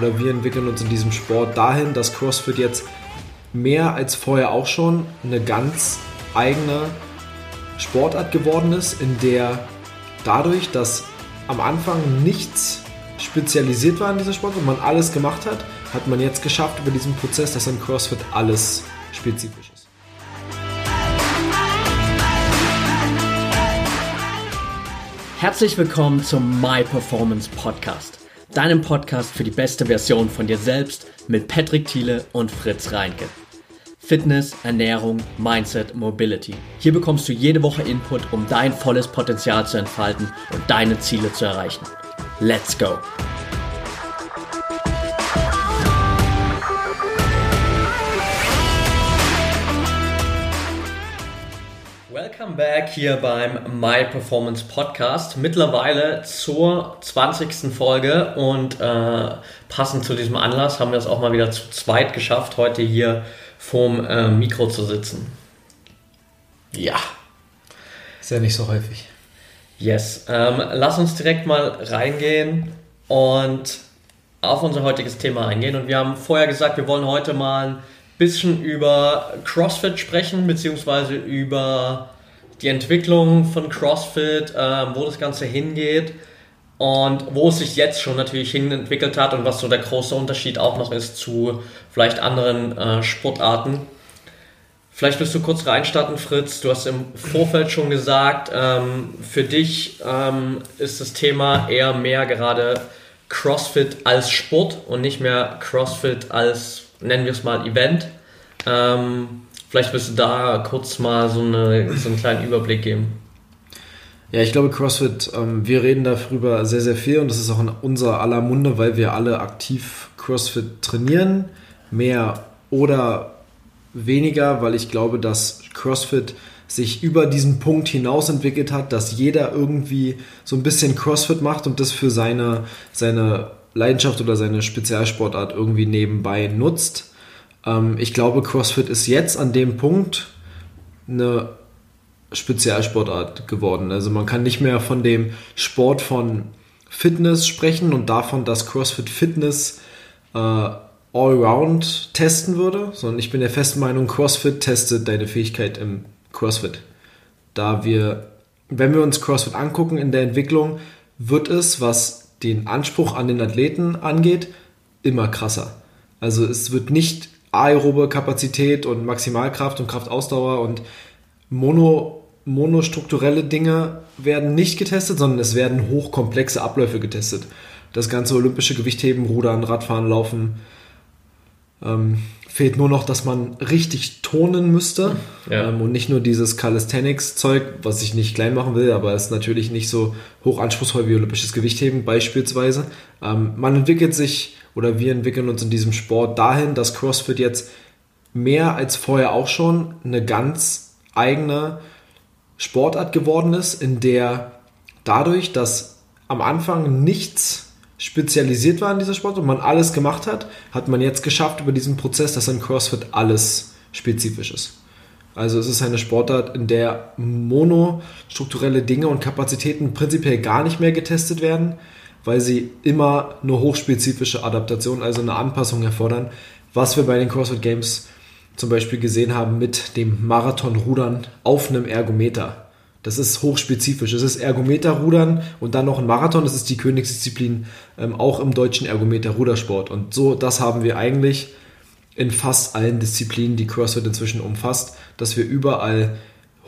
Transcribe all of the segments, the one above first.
oder wir entwickeln uns in diesem Sport dahin, dass CrossFit jetzt mehr als vorher auch schon eine ganz eigene Sportart geworden ist, in der dadurch, dass am Anfang nichts spezialisiert war in dieser Sport und man alles gemacht hat, hat man jetzt geschafft über diesen Prozess, dass in CrossFit alles spezifisch ist. Herzlich willkommen zum My Performance Podcast, deinem Podcast für die beste Version von dir selbst mit Patrick Thiele und Fritz Reinke. Fitness, Ernährung, Mindset, Mobility. Hier bekommst du jede Woche Input, um dein volles Potenzial zu entfalten und deine Ziele zu erreichen. Let's go! Welcome back hier beim My Performance Podcast. Mittlerweile zur 20. Folge und äh, passend zu diesem Anlass haben wir es auch mal wieder zu zweit geschafft, heute hier vorm äh, Mikro zu sitzen. Ja. Ist ja nicht so häufig. Yes. Ähm, lass uns direkt mal reingehen und auf unser heutiges Thema eingehen. Und wir haben vorher gesagt, wir wollen heute mal ein bisschen über CrossFit sprechen, beziehungsweise über die Entwicklung von CrossFit, äh, wo das Ganze hingeht und wo es sich jetzt schon natürlich hin entwickelt hat und was so der große Unterschied auch noch ist zu vielleicht anderen äh, Sportarten. Vielleicht willst du kurz reinstarten, Fritz. Du hast im Vorfeld schon gesagt, ähm, für dich ähm, ist das Thema eher mehr gerade CrossFit als Sport und nicht mehr CrossFit als, nennen wir es mal, Event. Ähm, Vielleicht willst du da kurz mal so, eine, so einen kleinen Überblick geben. Ja, ich glaube, CrossFit, ähm, wir reden darüber sehr, sehr viel und das ist auch in unser aller Munde, weil wir alle aktiv CrossFit trainieren. Mehr oder weniger, weil ich glaube, dass CrossFit sich über diesen Punkt hinaus entwickelt hat, dass jeder irgendwie so ein bisschen CrossFit macht und das für seine, seine Leidenschaft oder seine Spezialsportart irgendwie nebenbei nutzt. Ähm, ich glaube, CrossFit ist jetzt an dem Punkt eine Spezialsportart geworden. Also man kann nicht mehr von dem Sport von Fitness sprechen und davon, dass CrossFit Fitness äh, allround testen würde, sondern ich bin der festen Meinung, CrossFit testet deine Fähigkeit im CrossFit. Da wir, wenn wir uns CrossFit angucken in der Entwicklung, wird es, was den Anspruch an den Athleten angeht, immer krasser. Also es wird nicht aerobe Kapazität und Maximalkraft und Kraftausdauer und Mono, monostrukturelle Dinge werden nicht getestet, sondern es werden hochkomplexe Abläufe getestet. Das ganze olympische Gewichtheben, Rudern, Radfahren, Laufen. Ähm, fehlt nur noch, dass man richtig tonen müsste ja. ähm, und nicht nur dieses Calisthenics-Zeug, was ich nicht klein machen will, aber es ist natürlich nicht so hoch anspruchsvoll wie olympisches Gewichtheben beispielsweise. Ähm, man entwickelt sich oder wir entwickeln uns in diesem Sport dahin, dass CrossFit jetzt mehr als vorher auch schon eine ganz eigene Sportart geworden ist, in der dadurch, dass am Anfang nichts spezialisiert war in dieser Sport und man alles gemacht hat, hat man jetzt geschafft über diesen Prozess, dass in CrossFit alles spezifisch ist. Also es ist eine Sportart, in der monostrukturelle Dinge und Kapazitäten prinzipiell gar nicht mehr getestet werden, weil sie immer nur hochspezifische Adaptionen, also eine Anpassung erfordern, was wir bei den CrossFit Games zum Beispiel gesehen haben mit dem Marathonrudern auf einem Ergometer. Das ist hochspezifisch. Es ist Ergometerrudern und dann noch ein Marathon. Das ist die Königsdisziplin ähm, auch im deutschen Ergometer-Rudersport. Und so, das haben wir eigentlich in fast allen Disziplinen, die CrossFit inzwischen umfasst, dass wir überall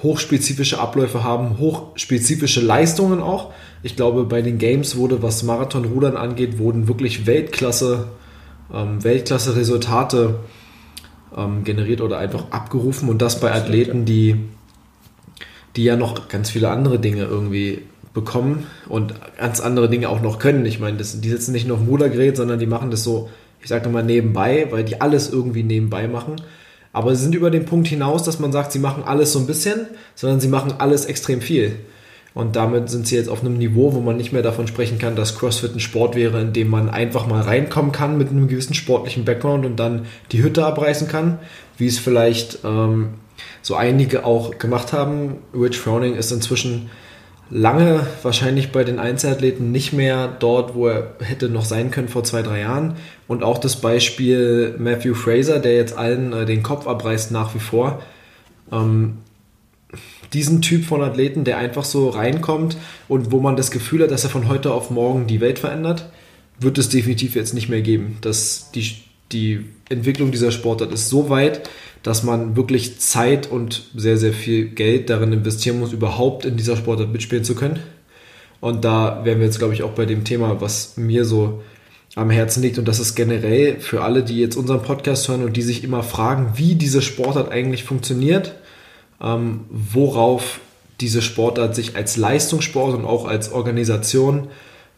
hochspezifische Abläufe haben, hochspezifische Leistungen auch. Ich glaube, bei den Games wurde, was Marathonrudern angeht, wurden wirklich Weltklasse, ähm, Weltklasse-Resultate ähm, generiert oder einfach abgerufen und das bei Athleten, die, die ja noch ganz viele andere Dinge irgendwie bekommen und ganz andere Dinge auch noch können. Ich meine, das, die sitzen nicht nur auf dem Rudergerät, sondern die machen das so, ich sage mal nebenbei, weil die alles irgendwie nebenbei machen. Aber sie sind über den Punkt hinaus, dass man sagt, sie machen alles so ein bisschen, sondern sie machen alles extrem viel. Und damit sind sie jetzt auf einem Niveau, wo man nicht mehr davon sprechen kann, dass CrossFit ein Sport wäre, in dem man einfach mal reinkommen kann mit einem gewissen sportlichen Background und dann die Hütte abreißen kann, wie es vielleicht ähm, so einige auch gemacht haben. Rich Frowning ist inzwischen lange wahrscheinlich bei den Einzelathleten nicht mehr dort, wo er hätte noch sein können vor zwei, drei Jahren. Und auch das Beispiel Matthew Fraser, der jetzt allen äh, den Kopf abreißt nach wie vor. Ähm, diesen Typ von Athleten, der einfach so reinkommt und wo man das Gefühl hat, dass er von heute auf morgen die Welt verändert, wird es definitiv jetzt nicht mehr geben. Das, die, die Entwicklung dieser Sportart ist so weit, dass man wirklich Zeit und sehr, sehr viel Geld darin investieren muss, überhaupt in dieser Sportart mitspielen zu können. Und da wären wir jetzt, glaube ich, auch bei dem Thema, was mir so am Herzen liegt. Und das ist generell für alle, die jetzt unseren Podcast hören und die sich immer fragen, wie diese Sportart eigentlich funktioniert, ähm, worauf diese Sportart sich als Leistungssport und auch als Organisation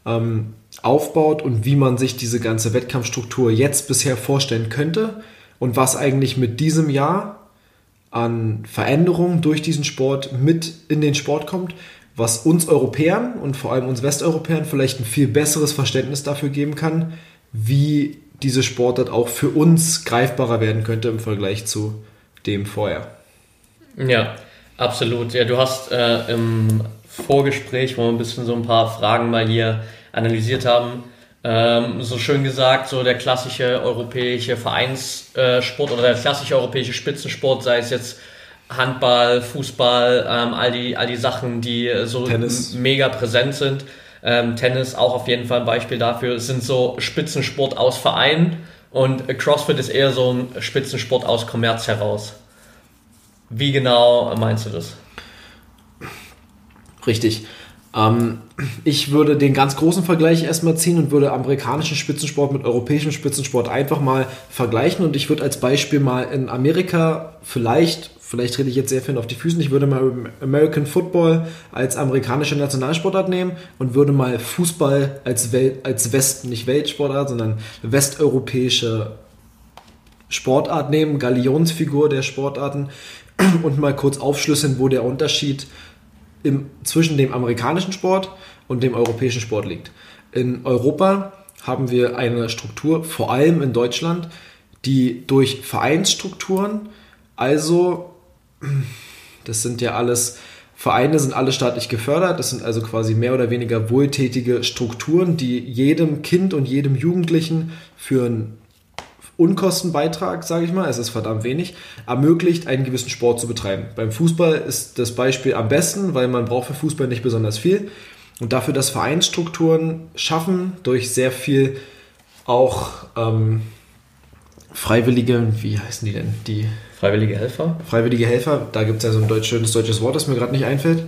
ähm, aufbaut und wie man sich diese ganze Wettkampfstruktur jetzt bisher vorstellen könnte und was eigentlich mit diesem Jahr an Veränderungen durch diesen Sport mit in den Sport kommt, was uns Europäern und vor allem uns Westeuropäern vielleicht ein viel besseres Verständnis dafür geben kann, wie diese Sportart auch für uns greifbarer werden könnte im Vergleich zu dem vorher. Ja, absolut. Ja, du hast äh, im Vorgespräch, wo wir ein bisschen so ein paar Fragen mal hier analysiert haben, ähm, so schön gesagt, so der klassische europäische Vereinssport oder der klassische europäische Spitzensport, sei es jetzt Handball, Fußball, ähm, all, die, all die Sachen, die so mega präsent sind. Ähm, Tennis auch auf jeden Fall ein Beispiel dafür, sind so Spitzensport aus Vereinen und CrossFit ist eher so ein Spitzensport aus Kommerz heraus. Wie genau meinst du das? Richtig. Ähm, ich würde den ganz großen Vergleich erstmal ziehen und würde amerikanischen Spitzensport mit europäischem Spitzensport einfach mal vergleichen. Und ich würde als Beispiel mal in Amerika vielleicht, vielleicht rede ich jetzt sehr viel auf die Füße, ich würde mal American Football als amerikanische Nationalsportart nehmen und würde mal Fußball als, Welt, als West, nicht Weltsportart, sondern westeuropäische Sportart nehmen, Galionsfigur der Sportarten und mal kurz aufschlüsseln, wo der Unterschied im, zwischen dem amerikanischen Sport und dem europäischen Sport liegt. In Europa haben wir eine Struktur, vor allem in Deutschland, die durch Vereinsstrukturen, also das sind ja alles Vereine sind alle staatlich gefördert, das sind also quasi mehr oder weniger wohltätige Strukturen, die jedem Kind und jedem Jugendlichen für ein Unkostenbeitrag, sage ich mal, es ist verdammt wenig, ermöglicht, einen gewissen Sport zu betreiben. Beim Fußball ist das Beispiel am besten, weil man braucht für Fußball nicht besonders viel. Und dafür, dass Vereinsstrukturen schaffen, durch sehr viel auch ähm, freiwillige, wie heißen die denn? Die Freiwillige Helfer? Freiwillige Helfer, da gibt es ja so ein deutsch, schönes deutsches Wort, das mir gerade nicht einfällt.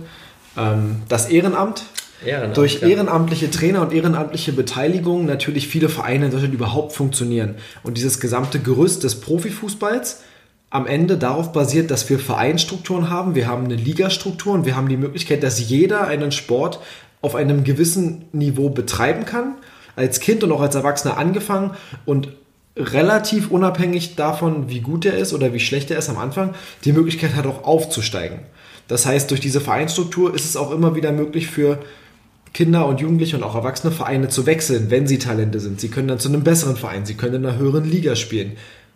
Ähm, das Ehrenamt Ehrenamt, durch ehrenamtliche Trainer und ehrenamtliche Beteiligung natürlich viele Vereine in Deutschland überhaupt funktionieren. Und dieses gesamte Gerüst des Profifußballs am Ende darauf basiert, dass wir Vereinstrukturen haben, wir haben eine Ligastruktur und wir haben die Möglichkeit, dass jeder einen Sport auf einem gewissen Niveau betreiben kann, als Kind und auch als Erwachsener angefangen und relativ unabhängig davon, wie gut er ist oder wie schlecht er ist am Anfang, die Möglichkeit hat auch aufzusteigen. Das heißt, durch diese Vereinsstruktur ist es auch immer wieder möglich für Kinder und Jugendliche und auch erwachsene Vereine zu wechseln, wenn sie Talente sind. Sie können dann zu einem besseren Verein, sie können in einer höheren Liga spielen.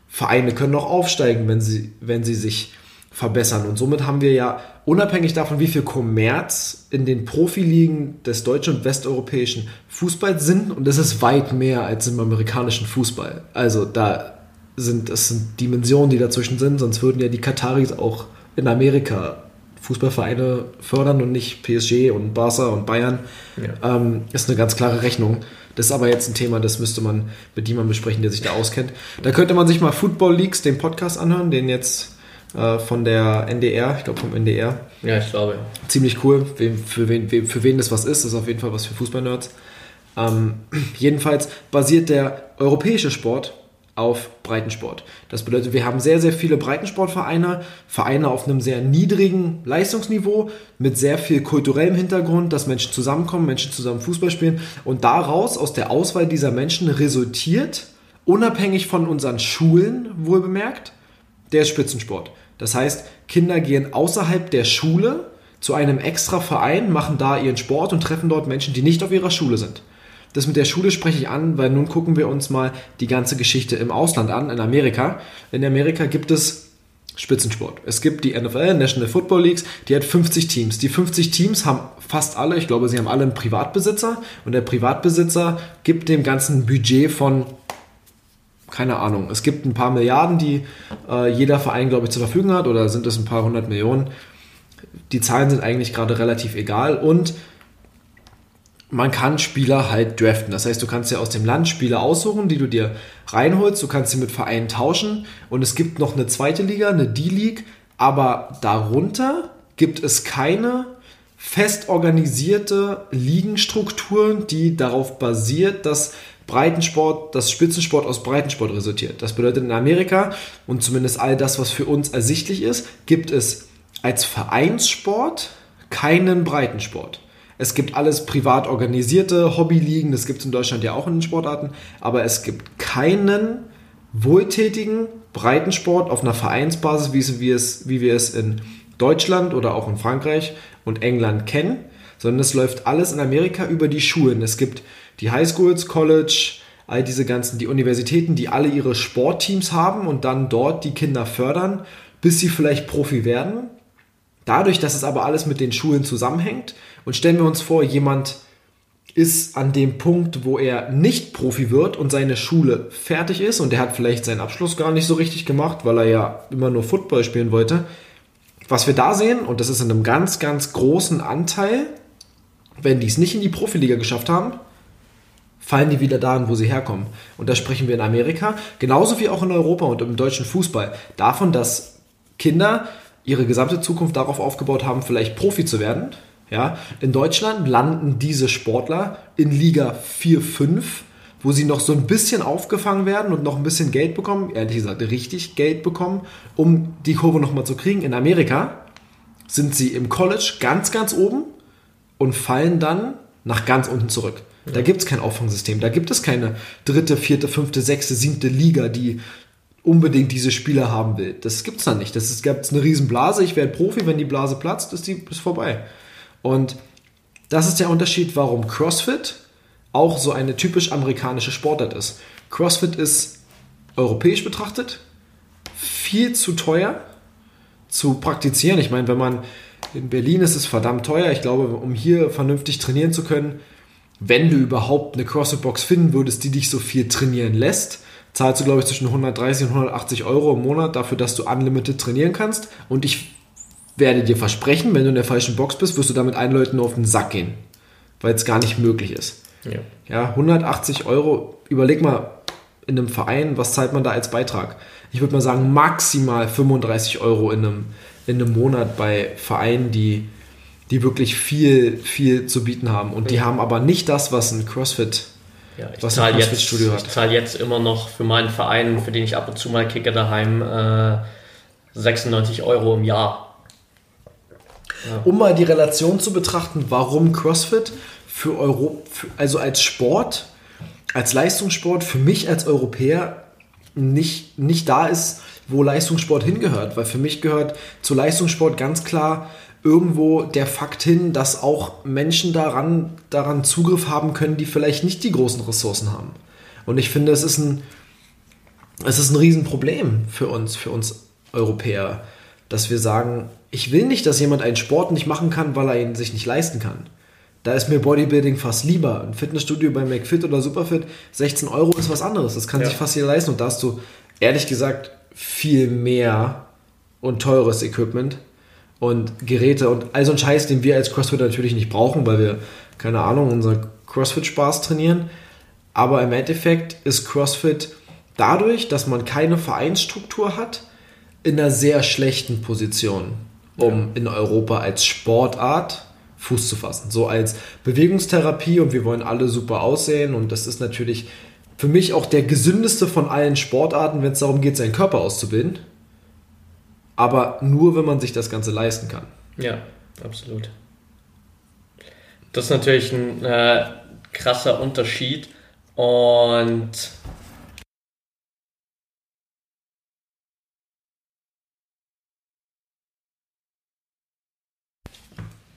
Vereine können auch aufsteigen, wenn sie, wenn sie sich verbessern. Und somit haben wir ja, unabhängig davon, wie viel Kommerz in den Profiligen des deutschen und westeuropäischen Fußballs sind, und das ist weit mehr als im amerikanischen Fußball. Also da sind, das sind Dimensionen, die dazwischen sind, sonst würden ja die Kataris auch in Amerika Fußballvereine fördern und nicht PSG und Barca und Bayern, ja. ähm, ist eine ganz klare Rechnung. Das ist aber jetzt ein Thema, das müsste man mit jemandem besprechen, der sich da auskennt. Da könnte man sich mal Football Leaks, den Podcast anhören, den jetzt äh, von der NDR, ich glaube vom NDR. Ja, ich glaube. Ziemlich cool. Wem, für, wen, wem, für wen das was ist, das ist auf jeden Fall was für Fußballnerds. Ähm, jedenfalls basiert der europäische Sport auf Breitensport. Das bedeutet, wir haben sehr, sehr viele Breitensportvereine, Vereine auf einem sehr niedrigen Leistungsniveau, mit sehr viel kulturellem Hintergrund, dass Menschen zusammenkommen, Menschen zusammen Fußball spielen und daraus, aus der Auswahl dieser Menschen resultiert, unabhängig von unseren Schulen, wohl bemerkt, der Spitzensport. Das heißt, Kinder gehen außerhalb der Schule zu einem extra Verein, machen da ihren Sport und treffen dort Menschen, die nicht auf ihrer Schule sind. Das mit der Schule spreche ich an, weil nun gucken wir uns mal die ganze Geschichte im Ausland an, in Amerika. In Amerika gibt es Spitzensport. Es gibt die NFL, National Football Leagues, die hat 50 Teams. Die 50 Teams haben fast alle, ich glaube, sie haben alle einen Privatbesitzer und der Privatbesitzer gibt dem ganzen Budget von keine Ahnung. Es gibt ein paar Milliarden, die äh, jeder Verein, glaube ich, zur Verfügung hat, oder sind es ein paar hundert Millionen. Die Zahlen sind eigentlich gerade relativ egal und man kann Spieler halt draften. Das heißt, du kannst ja aus dem Land Spieler aussuchen, die du dir reinholst. Du kannst sie mit Vereinen tauschen. Und es gibt noch eine zweite Liga, eine D-League. Aber darunter gibt es keine fest organisierte Ligenstruktur, die darauf basiert, dass Breitensport, dass Spitzensport aus Breitensport resultiert. Das bedeutet in Amerika und zumindest all das, was für uns ersichtlich ist, gibt es als Vereinssport keinen Breitensport. Es gibt alles privat organisierte Hobbyligen, das gibt es in Deutschland ja auch in den Sportarten, aber es gibt keinen wohltätigen Breitensport auf einer Vereinsbasis, wie wir es, wie wir es in Deutschland oder auch in Frankreich und England kennen, sondern es läuft alles in Amerika über die Schulen. Es gibt die Highschools, College, all diese ganzen, die Universitäten, die alle ihre Sportteams haben und dann dort die Kinder fördern, bis sie vielleicht Profi werden. Dadurch, dass es aber alles mit den Schulen zusammenhängt und stellen wir uns vor, jemand ist an dem Punkt, wo er nicht Profi wird und seine Schule fertig ist und er hat vielleicht seinen Abschluss gar nicht so richtig gemacht, weil er ja immer nur Football spielen wollte. Was wir da sehen, und das ist in einem ganz, ganz großen Anteil, wenn die es nicht in die Profiliga geschafft haben, fallen die wieder dahin, wo sie herkommen. Und da sprechen wir in Amerika, genauso wie auch in Europa und im deutschen Fußball, davon, dass Kinder ihre gesamte Zukunft darauf aufgebaut haben, vielleicht Profi zu werden, ja, in Deutschland landen diese Sportler in Liga 4, 5, wo sie noch so ein bisschen aufgefangen werden und noch ein bisschen Geld bekommen, ehrlich gesagt richtig Geld bekommen, um die Kurve nochmal zu kriegen. In Amerika sind sie im College ganz, ganz oben und fallen dann nach ganz unten zurück. Ja. Da gibt es kein Auffangsystem. Da gibt es keine dritte, vierte, fünfte, sechste, siebte Liga, die unbedingt diese Spieler haben will. Das gibt es da nicht. Das gibt eine riesen Blase. Ich werde Profi, wenn die Blase platzt, ist die ist vorbei. Und das ist der Unterschied, warum CrossFit auch so eine typisch amerikanische Sportart ist. CrossFit ist europäisch betrachtet viel zu teuer zu praktizieren. Ich meine, wenn man in Berlin ist es verdammt teuer. Ich glaube, um hier vernünftig trainieren zu können, wenn du überhaupt eine CrossFit-Box finden würdest, die dich so viel trainieren lässt, zahlst du, glaube ich, zwischen 130 und 180 Euro im Monat dafür, dass du unlimited trainieren kannst. Und ich werde dir versprechen, wenn du in der falschen Box bist, wirst du damit allen Leuten nur auf den Sack gehen, weil es gar nicht möglich ist. Ja. ja, 180 Euro, überleg mal in einem Verein, was zahlt man da als Beitrag? Ich würde mal sagen, maximal 35 Euro in einem, in einem Monat bei Vereinen, die, die wirklich viel, viel zu bieten haben. Und die haben aber nicht das, was ein CrossFit ja, ich was zahle jetzt, Studio hat. Ich zahle jetzt immer noch für meinen Verein, für den ich ab und zu mal kicke daheim, äh, 96 Euro im Jahr. Ja. Um mal die Relation zu betrachten, warum CrossFit für Europa, also als Sport, als Leistungssport für mich als Europäer nicht, nicht da ist, wo Leistungssport hingehört. Weil für mich gehört zu Leistungssport ganz klar irgendwo der Fakt hin, dass auch Menschen daran, daran Zugriff haben können, die vielleicht nicht die großen Ressourcen haben. Und ich finde, es ist ein, es ist ein Riesenproblem für uns, für uns Europäer, dass wir sagen, ich will nicht, dass jemand einen Sport nicht machen kann, weil er ihn sich nicht leisten kann. Da ist mir Bodybuilding fast lieber. Ein Fitnessstudio bei McFit oder Superfit, 16 Euro ist was anderes. Das kann ja. sich fast jeder leisten. Und da hast du, ehrlich gesagt, viel mehr und teures Equipment und Geräte und all so ein Scheiß, den wir als CrossFit natürlich nicht brauchen, weil wir, keine Ahnung, unseren CrossFit-Spaß trainieren. Aber im Endeffekt ist CrossFit dadurch, dass man keine Vereinsstruktur hat, in einer sehr schlechten Position um in Europa als Sportart Fuß zu fassen. So als Bewegungstherapie und wir wollen alle super aussehen und das ist natürlich für mich auch der gesündeste von allen Sportarten, wenn es darum geht, seinen Körper auszubilden. Aber nur, wenn man sich das Ganze leisten kann. Ja, absolut. Das ist natürlich ein äh, krasser Unterschied und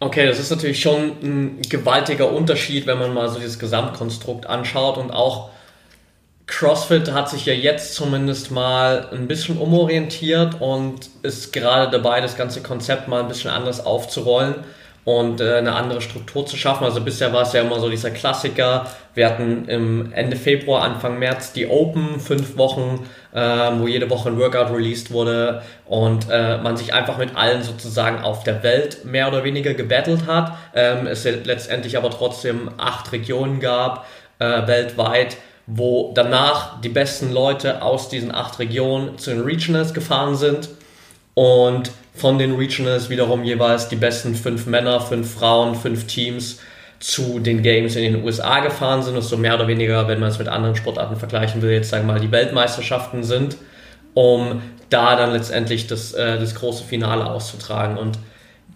Okay, das ist natürlich schon ein gewaltiger Unterschied, wenn man mal so dieses Gesamtkonstrukt anschaut und auch CrossFit hat sich ja jetzt zumindest mal ein bisschen umorientiert und ist gerade dabei, das ganze Konzept mal ein bisschen anders aufzurollen und äh, eine andere Struktur zu schaffen. Also bisher war es ja immer so dieser Klassiker. Wir hatten im Ende Februar, Anfang März die Open, fünf Wochen, äh, wo jede Woche ein Workout released wurde und äh, man sich einfach mit allen sozusagen auf der Welt mehr oder weniger gebettelt hat. Ähm, es letztendlich aber trotzdem acht Regionen gab äh, weltweit wo danach die besten Leute aus diesen acht Regionen zu den Regionals gefahren sind und von den Regionals wiederum jeweils die besten fünf Männer, fünf Frauen, fünf Teams zu den Games in den USA gefahren sind und so mehr oder weniger, wenn man es mit anderen Sportarten vergleichen will, jetzt sagen wir mal die Weltmeisterschaften sind, um da dann letztendlich das, äh, das große Finale auszutragen. Und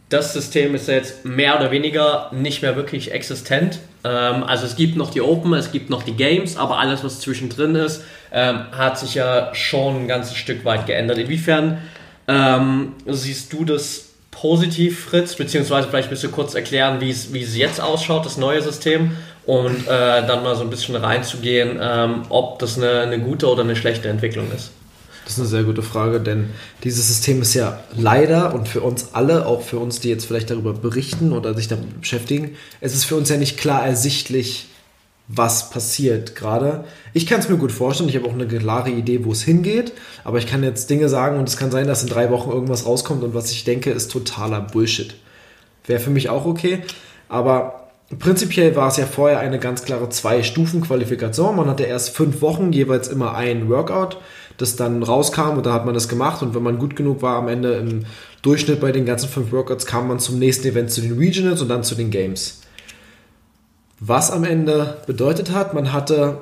das System ist jetzt mehr oder weniger nicht mehr wirklich existent. Ähm, also es gibt noch die Open, es gibt noch die Games, aber alles, was zwischendrin ist, ähm, hat sich ja schon ein ganzes Stück weit geändert. Inwiefern ähm, siehst du das positiv, Fritz? Beziehungsweise vielleicht willst du kurz erklären, wie es, wie es jetzt ausschaut, das neue System, und äh, dann mal so ein bisschen reinzugehen, ähm, ob das eine, eine gute oder eine schlechte Entwicklung ist. Das ist eine sehr gute Frage, denn dieses System ist ja leider und für uns alle, auch für uns, die jetzt vielleicht darüber berichten oder sich damit beschäftigen, es ist für uns ja nicht klar ersichtlich, was passiert gerade. Ich kann es mir gut vorstellen, ich habe auch eine klare Idee, wo es hingeht, aber ich kann jetzt Dinge sagen und es kann sein, dass in drei Wochen irgendwas rauskommt und was ich denke, ist totaler Bullshit. Wäre für mich auch okay, aber prinzipiell war es ja vorher eine ganz klare Zwei-Stufen-Qualifikation. Man hatte erst fünf Wochen, jeweils immer ein Workout das dann rauskam und da hat man das gemacht und wenn man gut genug war am Ende im Durchschnitt bei den ganzen fünf Workouts kam man zum nächsten Event zu den Regionals und dann zu den Games. Was am Ende bedeutet hat, man hatte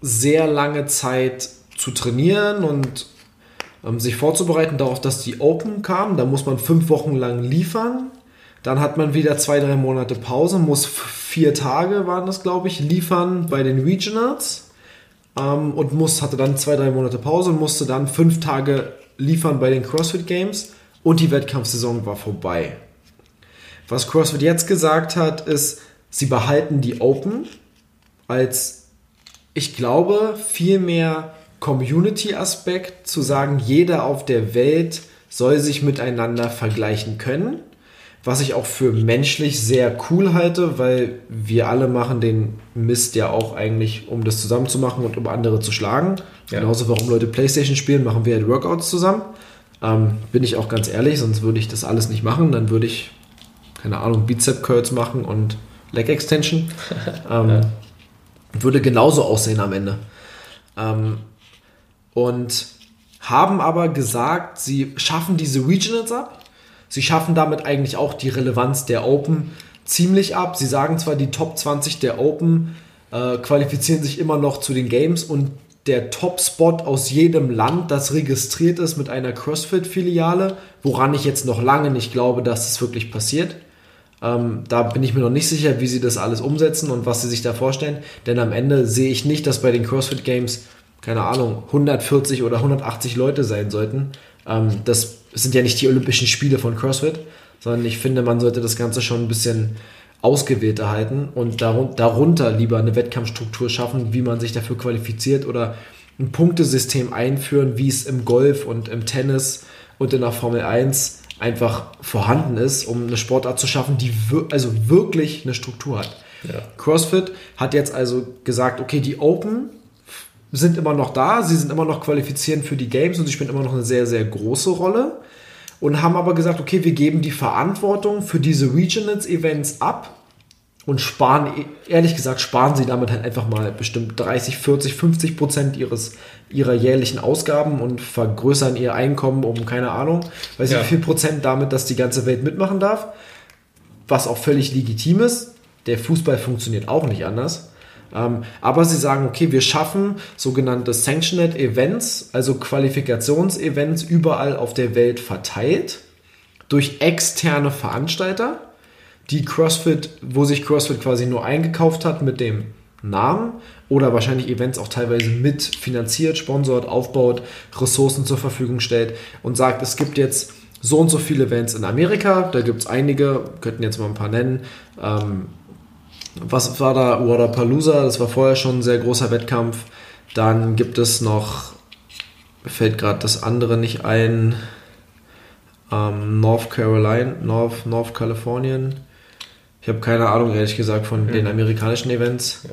sehr lange Zeit zu trainieren und ähm, sich vorzubereiten darauf, dass die Open kamen. Da muss man fünf Wochen lang liefern. Dann hat man wieder zwei, drei Monate Pause, muss vier Tage, waren das glaube ich, liefern bei den Regionals ähm, und muss, hatte dann zwei, drei Monate Pause und musste dann fünf Tage liefern bei den CrossFit Games und die Wettkampfsaison war vorbei. Was CrossFit jetzt gesagt hat, ist, sie behalten die Open als, ich glaube, viel mehr Community-Aspekt zu sagen, jeder auf der Welt soll sich miteinander vergleichen können was ich auch für menschlich sehr cool halte, weil wir alle machen den Mist ja auch eigentlich, um das zusammen zu machen und um andere zu schlagen. Ja. Genauso, warum Leute Playstation spielen, machen wir halt Workouts zusammen. Ähm, bin ich auch ganz ehrlich, sonst würde ich das alles nicht machen. Dann würde ich, keine Ahnung, Bizep Curls machen und Leg Extension. ähm, ja. Würde genauso aussehen am Ende. Ähm, und haben aber gesagt, sie schaffen diese Regionals ab Sie schaffen damit eigentlich auch die Relevanz der Open ziemlich ab. Sie sagen zwar, die Top 20 der Open äh, qualifizieren sich immer noch zu den Games und der Top-Spot aus jedem Land, das registriert ist mit einer CrossFit-Filiale, woran ich jetzt noch lange nicht glaube, dass es wirklich passiert. Ähm, da bin ich mir noch nicht sicher, wie sie das alles umsetzen und was sie sich da vorstellen. Denn am Ende sehe ich nicht, dass bei den CrossFit Games, keine Ahnung, 140 oder 180 Leute sein sollten. Ähm, das sind ja nicht die Olympischen Spiele von CrossFit, sondern ich finde, man sollte das Ganze schon ein bisschen ausgewählter halten und darunter lieber eine Wettkampfstruktur schaffen, wie man sich dafür qualifiziert oder ein Punktesystem einführen, wie es im Golf und im Tennis und in der Formel 1 einfach vorhanden ist, um eine Sportart zu schaffen, die wir also wirklich eine Struktur hat. Ja. CrossFit hat jetzt also gesagt, okay, die Open sind immer noch da, sie sind immer noch qualifizierend für die Games und sie spielen immer noch eine sehr, sehr große Rolle. Und haben aber gesagt, okay, wir geben die Verantwortung für diese Regionals-Events ab und sparen, ehrlich gesagt, sparen sie damit halt einfach mal bestimmt 30, 40, 50 Prozent ihres, ihrer jährlichen Ausgaben und vergrößern ihr Einkommen um, keine Ahnung, weiß ja. wie viel Prozent damit, dass die ganze Welt mitmachen darf. Was auch völlig legitim ist. Der Fußball funktioniert auch nicht anders. Ähm, aber sie sagen, okay, wir schaffen sogenannte Sanctioned Events, also Qualifikationsevents überall auf der Welt verteilt durch externe Veranstalter, die CrossFit, wo sich CrossFit quasi nur eingekauft hat mit dem Namen oder wahrscheinlich Events auch teilweise mit finanziert, sponsort, aufbaut, Ressourcen zur Verfügung stellt und sagt, es gibt jetzt so und so viele Events in Amerika, da gibt es einige, könnten jetzt mal ein paar nennen. Ähm, was war da? Waterpalooza, das war vorher schon ein sehr großer Wettkampf. Dann gibt es noch, mir fällt gerade das andere nicht ein, ähm, North Carolina, North, North Kalifornien. Ich habe keine Ahnung, ehrlich gesagt, von ja. den amerikanischen Events. Ja.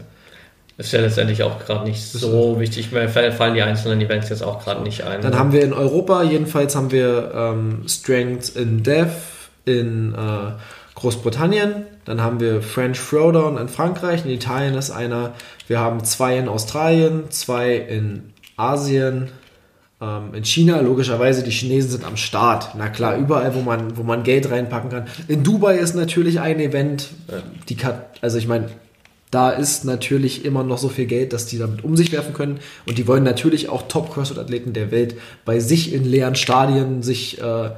Ist ja letztendlich auch gerade nicht so wichtig. Mir fallen die einzelnen Events jetzt auch gerade nicht ein. Dann haben wir in Europa, jedenfalls haben wir ähm, Strength in Dev in äh, Großbritannien. Dann haben wir French Throwdown in Frankreich. In Italien ist einer. Wir haben zwei in Australien, zwei in Asien, in China, logischerweise, die Chinesen sind am Start. Na klar, überall, wo man, wo man Geld reinpacken kann. In Dubai ist natürlich ein Event, äh, die also ich meine, da ist natürlich immer noch so viel Geld, dass die damit um sich werfen können. Und die wollen natürlich auch Top-CrossFit-Athleten der Welt bei sich in leeren Stadien sich äh,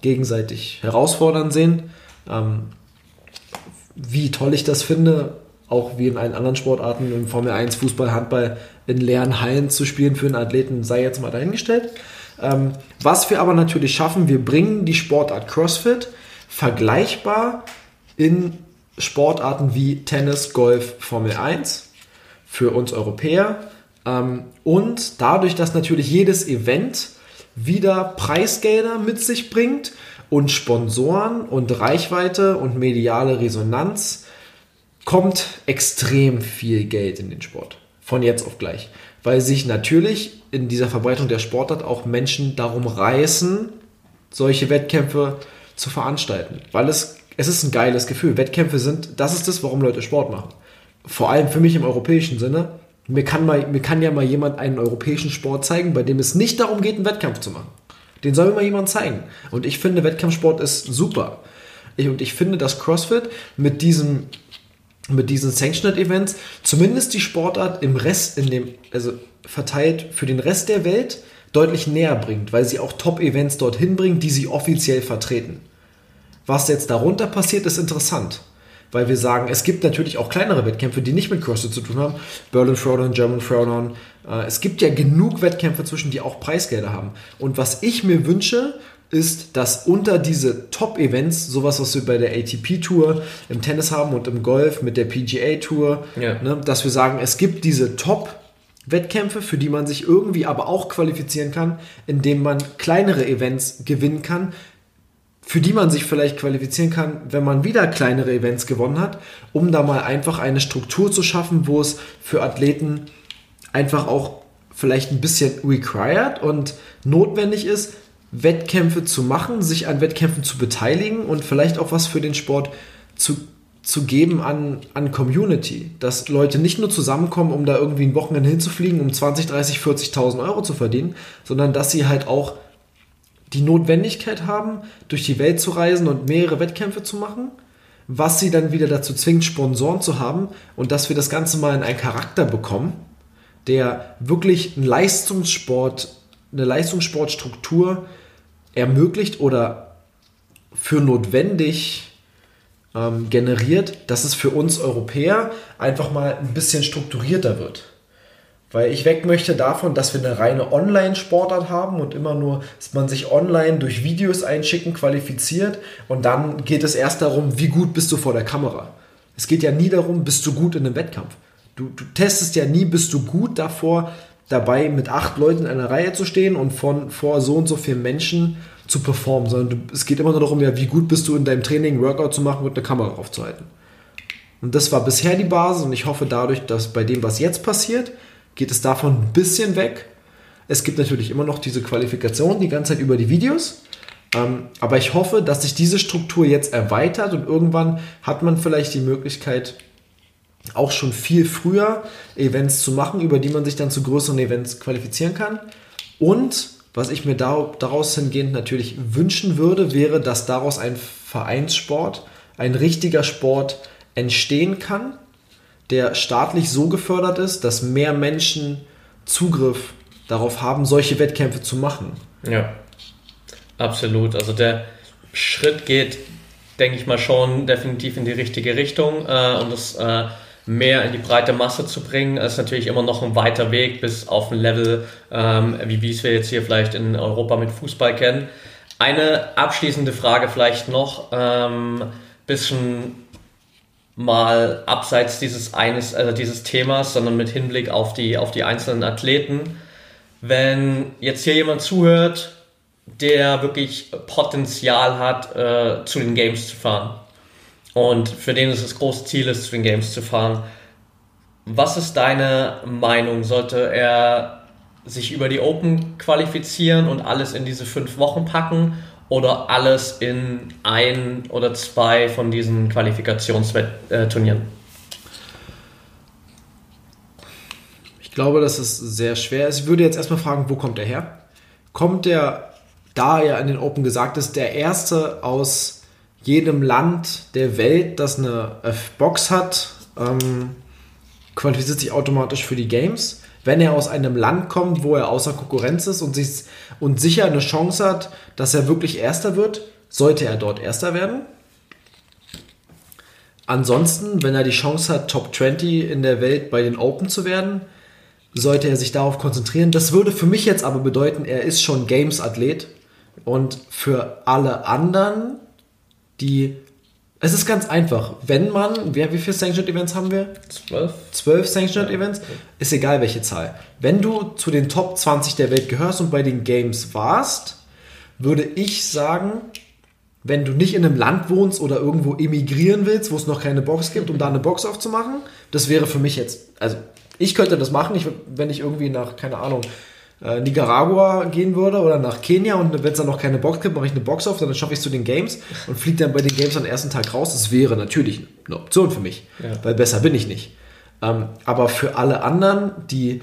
gegenseitig herausfordern sehen. Ähm, wie toll ich das finde, auch wie in allen anderen Sportarten, im Formel 1, Fußball, Handball, in leeren Hallen zu spielen für einen Athleten, sei jetzt mal dahingestellt. Ähm, was wir aber natürlich schaffen, wir bringen die Sportart CrossFit vergleichbar in Sportarten wie Tennis, Golf, Formel 1 für uns Europäer. Ähm, und dadurch, dass natürlich jedes Event wieder Preisgelder mit sich bringt und Sponsoren und Reichweite und mediale Resonanz, kommt extrem viel Geld in den Sport. Von jetzt auf gleich. Weil sich natürlich in dieser Verbreitung der Sportart auch Menschen darum reißen, solche Wettkämpfe zu veranstalten. Weil es, es ist ein geiles Gefühl. Wettkämpfe sind, das ist das, warum Leute Sport machen. Vor allem für mich im europäischen Sinne. Mir kann, mal, mir kann ja mal jemand einen europäischen Sport zeigen, bei dem es nicht darum geht, einen Wettkampf zu machen. Den soll mir mal jemand zeigen. Und ich finde, Wettkampfsport ist super. Ich, und ich finde, dass CrossFit mit diesem mit diesen Sanctioned Events zumindest die Sportart im Rest, in dem, also verteilt für den Rest der Welt deutlich näher bringt, weil sie auch Top-Events dorthin bringt, die sie offiziell vertreten. Was jetzt darunter passiert, ist interessant, weil wir sagen, es gibt natürlich auch kleinere Wettkämpfe, die nicht mit CrossFit zu tun haben. Berlin Throwdown, German Throwdown. Äh, es gibt ja genug Wettkämpfe zwischen, die auch Preisgelder haben. Und was ich mir wünsche, ist, dass unter diese Top-Events, sowas, was wir bei der ATP-Tour im Tennis haben und im Golf mit der PGA-Tour, ja. ne, dass wir sagen, es gibt diese Top-Wettkämpfe, für die man sich irgendwie aber auch qualifizieren kann, indem man kleinere Events gewinnen kann, für die man sich vielleicht qualifizieren kann, wenn man wieder kleinere Events gewonnen hat, um da mal einfach eine Struktur zu schaffen, wo es für Athleten einfach auch vielleicht ein bisschen required und notwendig ist, Wettkämpfe zu machen, sich an Wettkämpfen zu beteiligen und vielleicht auch was für den Sport zu, zu geben an, an Community. Dass Leute nicht nur zusammenkommen, um da irgendwie ein Wochenende hinzufliegen, um 20, 30, 40.000 Euro zu verdienen, sondern dass sie halt auch die Notwendigkeit haben, durch die Welt zu reisen und mehrere Wettkämpfe zu machen, was sie dann wieder dazu zwingt, Sponsoren zu haben und dass wir das Ganze mal in einen Charakter bekommen, der wirklich einen Leistungssport, eine Leistungssportstruktur ermöglicht oder für notwendig ähm, generiert, dass es für uns Europäer einfach mal ein bisschen strukturierter wird. Weil ich weg möchte davon, dass wir eine reine Online-Sportart haben und immer nur, dass man sich online durch Videos einschicken qualifiziert und dann geht es erst darum, wie gut bist du vor der Kamera. Es geht ja nie darum, bist du gut in einem Wettkampf. Du, du testest ja nie, bist du gut davor, dabei mit acht Leuten in einer Reihe zu stehen und von vor so und so vielen Menschen zu performen, sondern es geht immer nur darum, ja, wie gut bist du in deinem Training, Workout zu machen und eine Kamera aufzuhalten. Und das war bisher die Basis und ich hoffe dadurch, dass bei dem, was jetzt passiert, geht es davon ein bisschen weg. Es gibt natürlich immer noch diese Qualifikation die ganze Zeit über die Videos. Ähm, aber ich hoffe, dass sich diese Struktur jetzt erweitert und irgendwann hat man vielleicht die Möglichkeit, auch schon viel früher Events zu machen, über die man sich dann zu größeren Events qualifizieren kann. Und was ich mir daraus hingehend natürlich wünschen würde, wäre, dass daraus ein Vereinssport, ein richtiger Sport entstehen kann, der staatlich so gefördert ist, dass mehr Menschen Zugriff darauf haben, solche Wettkämpfe zu machen. Ja, absolut. Also der Schritt geht, denke ich mal, schon definitiv in die richtige Richtung äh, und das äh, mehr in die breite Masse zu bringen, ist natürlich immer noch ein weiter Weg bis auf ein Level, ähm, wie, wie es wir jetzt hier vielleicht in Europa mit Fußball kennen. Eine abschließende Frage vielleicht noch, ähm, bisschen mal abseits dieses eines, also dieses Themas, sondern mit Hinblick auf die, auf die einzelnen Athleten. Wenn jetzt hier jemand zuhört, der wirklich Potenzial hat, äh, zu den Games zu fahren. Und für den es das große Ziel ist, zu den Games zu fahren. Was ist deine Meinung? Sollte er sich über die Open qualifizieren und alles in diese fünf Wochen packen? oder alles in ein oder zwei von diesen Qualifikationsturnieren? Ich glaube, dass es sehr schwer ist. Ich würde jetzt erstmal fragen, wo kommt er her? Kommt er, da er in den Open gesagt ist, der erste aus jedem Land der Welt, das eine Box hat, ähm, qualifiziert sich automatisch für die Games? wenn er aus einem Land kommt, wo er außer Konkurrenz ist und, sich, und sicher eine Chance hat, dass er wirklich Erster wird, sollte er dort Erster werden. Ansonsten, wenn er die Chance hat, Top 20 in der Welt bei den Open zu werden, sollte er sich darauf konzentrieren. Das würde für mich jetzt aber bedeuten, er ist schon Games-Athlet. Und für alle anderen, die es ist ganz einfach. Wenn man, wie, wie viele Sanctioned Events haben wir? Zwölf. Zwölf Sanctioned ja. Events? Ist egal welche Zahl. Wenn du zu den Top 20 der Welt gehörst und bei den Games warst, würde ich sagen, wenn du nicht in einem Land wohnst oder irgendwo emigrieren willst, wo es noch keine Box gibt, um da eine Box aufzumachen, das wäre für mich jetzt, also ich könnte das machen, ich, wenn ich irgendwie nach, keine Ahnung, äh, Nicaragua gehen würde oder nach Kenia und wenn es dann noch keine Box gibt, mache ich eine Box auf, dann schaffe ich es zu den Games und fliege dann bei den Games am ersten Tag raus. Das wäre natürlich eine Option für mich, ja. weil besser bin ich nicht. Ähm, aber für alle anderen, die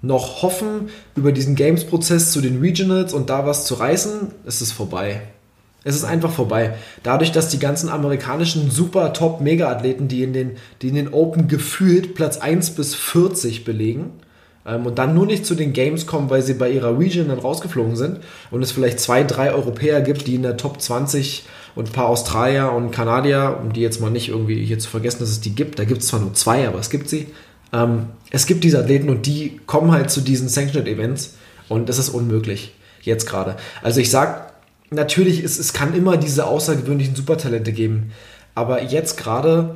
noch hoffen, über diesen Games-Prozess zu den Regionals und da was zu reißen, ist es vorbei. Es ist einfach vorbei. Dadurch, dass die ganzen amerikanischen super top Mega-Athleten, die in den, die in den Open gefühlt Platz 1 bis 40 belegen, und dann nur nicht zu den Games kommen, weil sie bei ihrer Region dann rausgeflogen sind und es vielleicht zwei, drei Europäer gibt, die in der Top 20 und ein paar Australier und Kanadier, um die jetzt mal nicht irgendwie hier zu vergessen, dass es die gibt. Da gibt es zwar nur zwei, aber es gibt sie. Ähm, es gibt diese Athleten und die kommen halt zu diesen Sanctioned Events und das ist unmöglich jetzt gerade. Also ich sag, natürlich ist es kann immer diese außergewöhnlichen Supertalente geben, aber jetzt gerade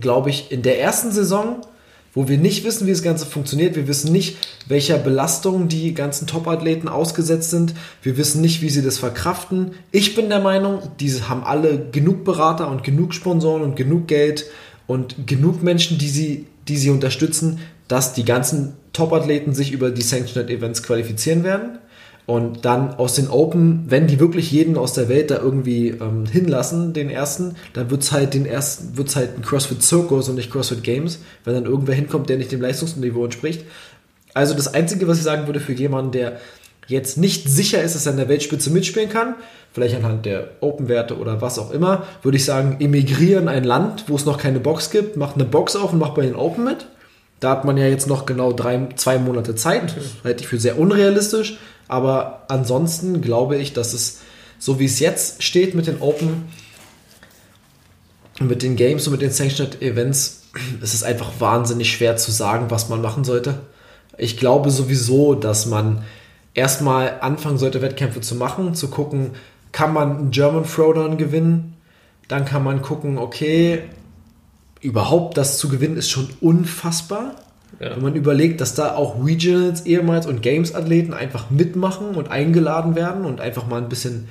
glaube ich in der ersten Saison wo wir nicht wissen, wie das Ganze funktioniert. Wir wissen nicht, welcher Belastung die ganzen Top-Athleten ausgesetzt sind. Wir wissen nicht, wie sie das verkraften. Ich bin der Meinung, diese haben alle genug Berater und genug Sponsoren und genug Geld und genug Menschen, die sie, die sie unterstützen, dass die ganzen Top-Athleten sich über die Sanctioned Events qualifizieren werden. Und dann aus den Open, wenn die wirklich jeden aus der Welt da irgendwie ähm, hinlassen, den ersten, dann wird es halt den ersten, wird's halt ein CrossFit Circus und nicht CrossFit Games, wenn dann irgendwer hinkommt, der nicht dem Leistungsniveau entspricht. Also das Einzige, was ich sagen würde für jemanden, der jetzt nicht sicher ist, dass er in der Weltspitze mitspielen kann, vielleicht anhand der Open-Werte oder was auch immer, würde ich sagen, emigrieren ein Land, wo es noch keine Box gibt, macht eine Box auf und macht bei den Open mit. Da hat man ja jetzt noch genau drei, zwei Monate Zeit. Das halte ich für sehr unrealistisch. Aber ansonsten glaube ich, dass es, so wie es jetzt steht mit den Open, mit den Games und mit den Sanctioned Events, es ist einfach wahnsinnig schwer zu sagen, was man machen sollte. Ich glaube sowieso, dass man erstmal anfangen sollte, Wettkämpfe zu machen, zu gucken, kann man einen German Throwdown gewinnen? Dann kann man gucken, okay, überhaupt das zu gewinnen ist schon unfassbar. Ja. Wenn man überlegt, dass da auch Regionals ehemals und Games-Athleten einfach mitmachen und eingeladen werden und einfach mal ein bisschen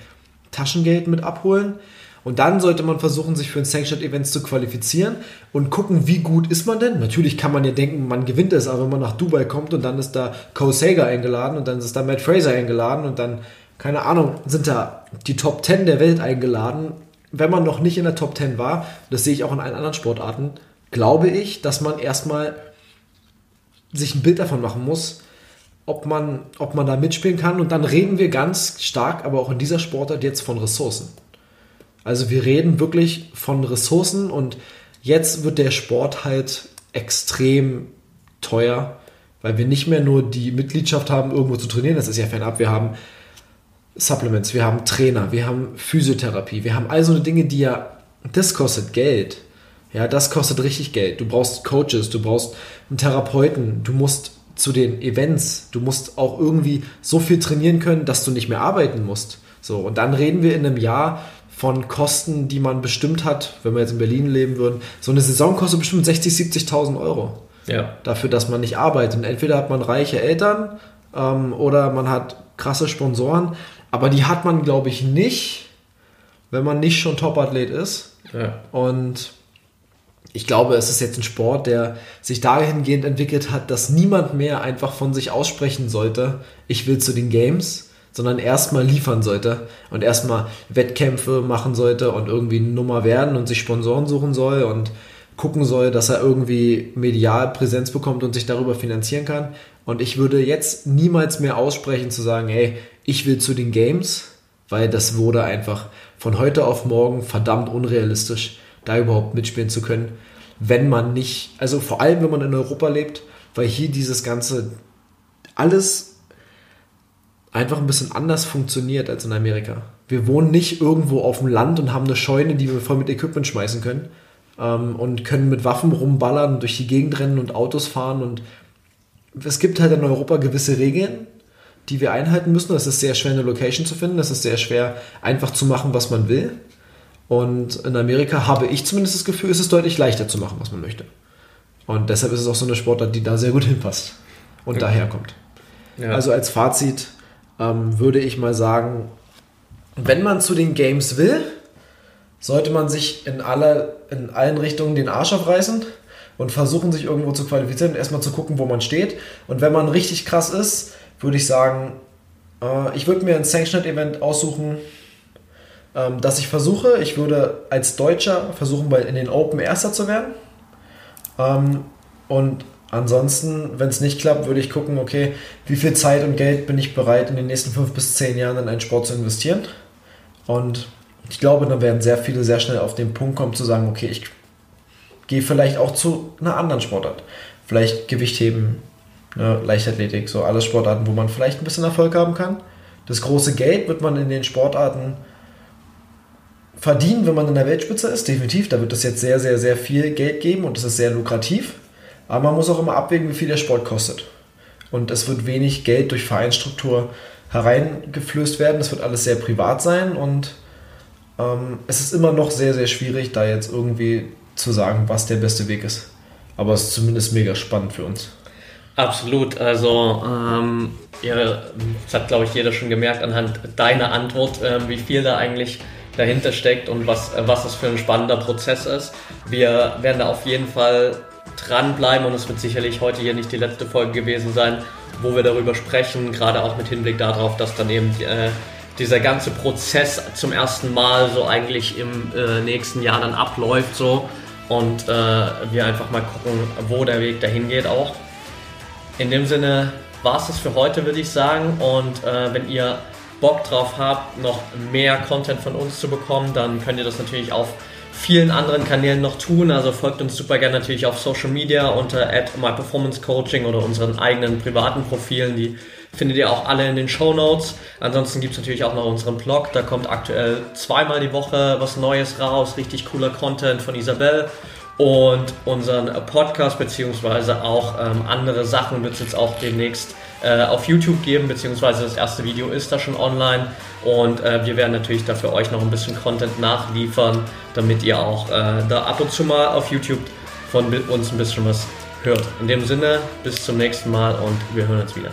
Taschengeld mit abholen. Und dann sollte man versuchen, sich für ein Sanctioned Events zu qualifizieren und gucken, wie gut ist man denn. Natürlich kann man ja denken, man gewinnt es, aber wenn man nach Dubai kommt und dann ist da Cole Sager eingeladen und dann ist da Matt Fraser eingeladen und dann, keine Ahnung, sind da die Top 10 der Welt eingeladen. Wenn man noch nicht in der Top 10 war, das sehe ich auch in allen anderen Sportarten, glaube ich, dass man erstmal sich ein Bild davon machen muss, ob man, ob man da mitspielen kann. Und dann reden wir ganz stark, aber auch in dieser Sportart jetzt von Ressourcen. Also wir reden wirklich von Ressourcen und jetzt wird der Sport halt extrem teuer, weil wir nicht mehr nur die Mitgliedschaft haben, irgendwo zu trainieren, das ist ja fernab, wir haben Supplements, wir haben Trainer, wir haben Physiotherapie, wir haben all so eine Dinge, die ja, das kostet Geld. Ja, das kostet richtig Geld. Du brauchst Coaches, du brauchst einen Therapeuten, du musst zu den Events, du musst auch irgendwie so viel trainieren können, dass du nicht mehr arbeiten musst. So, und dann reden wir in einem Jahr von Kosten, die man bestimmt hat, wenn wir jetzt in Berlin leben würden. So eine Saison kostet bestimmt 60.000, 70.000 Euro. Ja. Dafür, dass man nicht arbeitet. Und entweder hat man reiche Eltern ähm, oder man hat krasse Sponsoren. Aber die hat man, glaube ich, nicht, wenn man nicht schon Topathlet ist. Ja. Und ich glaube, es ist jetzt ein Sport, der sich dahingehend entwickelt hat, dass niemand mehr einfach von sich aussprechen sollte, ich will zu den Games, sondern erstmal liefern sollte und erstmal Wettkämpfe machen sollte und irgendwie eine Nummer werden und sich Sponsoren suchen soll und gucken soll, dass er irgendwie medial Präsenz bekommt und sich darüber finanzieren kann. Und ich würde jetzt niemals mehr aussprechen zu sagen, hey, ich will zu den Games, weil das wurde einfach von heute auf morgen verdammt unrealistisch, da überhaupt mitspielen zu können, wenn man nicht, also vor allem wenn man in Europa lebt, weil hier dieses ganze alles einfach ein bisschen anders funktioniert als in Amerika. Wir wohnen nicht irgendwo auf dem Land und haben eine Scheune, die wir voll mit Equipment schmeißen können ähm, und können mit Waffen rumballern, durch die Gegend rennen und Autos fahren und es gibt halt in Europa gewisse Regeln, die wir einhalten müssen. Es ist sehr schwer, eine Location zu finden. Es ist sehr schwer, einfach zu machen, was man will. Und in Amerika habe ich zumindest das Gefühl, es ist deutlich leichter zu machen, was man möchte. Und deshalb ist es auch so eine Sportart, die da sehr gut hinpasst und okay. daherkommt. Ja. Also als Fazit ähm, würde ich mal sagen, wenn man zu den Games will, sollte man sich in, aller, in allen Richtungen den Arsch aufreißen und versuchen, sich irgendwo zu qualifizieren und erstmal zu gucken, wo man steht. Und wenn man richtig krass ist, würde ich sagen, äh, ich würde mir ein Sanctioned-Event aussuchen, ähm, das ich versuche. Ich würde als Deutscher versuchen, bei, in den Open Erster zu werden. Ähm, und ansonsten, wenn es nicht klappt, würde ich gucken, okay, wie viel Zeit und Geld bin ich bereit, in den nächsten fünf bis zehn Jahren in einen Sport zu investieren. Und ich glaube, dann werden sehr viele sehr schnell auf den Punkt kommen zu sagen, okay, ich gehe vielleicht auch zu einer anderen Sportart. Vielleicht Gewichtheben, ne, Leichtathletik, so alles Sportarten, wo man vielleicht ein bisschen Erfolg haben kann. Das große Geld wird man in den Sportarten verdienen, wenn man in der Weltspitze ist, definitiv. Da wird es jetzt sehr, sehr, sehr viel Geld geben und es ist sehr lukrativ. Aber man muss auch immer abwägen, wie viel der Sport kostet. Und es wird wenig Geld durch Vereinsstruktur hereingeflößt werden. Es wird alles sehr privat sein und ähm, es ist immer noch sehr, sehr schwierig, da jetzt irgendwie zu sagen, was der beste Weg ist. Aber es ist zumindest mega spannend für uns. Absolut. Also, ähm, ihr, das hat, glaube ich, jeder schon gemerkt anhand deiner Antwort, äh, wie viel da eigentlich dahinter steckt und was, äh, was das für ein spannender Prozess ist. Wir werden da auf jeden Fall dranbleiben und es wird sicherlich heute hier nicht die letzte Folge gewesen sein, wo wir darüber sprechen, gerade auch mit Hinblick darauf, dass dann eben äh, dieser ganze Prozess zum ersten Mal so eigentlich im äh, nächsten Jahr dann abläuft so und äh, wir einfach mal gucken, wo der Weg dahin geht auch. In dem Sinne war es das für heute, würde ich sagen. Und äh, wenn ihr Bock drauf habt, noch mehr Content von uns zu bekommen, dann könnt ihr das natürlich auf vielen anderen Kanälen noch tun. Also folgt uns super gerne natürlich auf Social Media unter @myperformancecoaching oder unseren eigenen privaten Profilen, die findet ihr auch alle in den Show Notes. Ansonsten gibt es natürlich auch noch unseren Blog, da kommt aktuell zweimal die Woche was Neues raus, richtig cooler Content von Isabel. Und unseren Podcast beziehungsweise auch ähm, andere Sachen wird es jetzt auch demnächst äh, auf YouTube geben, beziehungsweise das erste Video ist da schon online. Und äh, wir werden natürlich da für euch noch ein bisschen Content nachliefern, damit ihr auch äh, da ab und zu mal auf YouTube von uns ein bisschen was hört. In dem Sinne, bis zum nächsten Mal und wir hören uns wieder.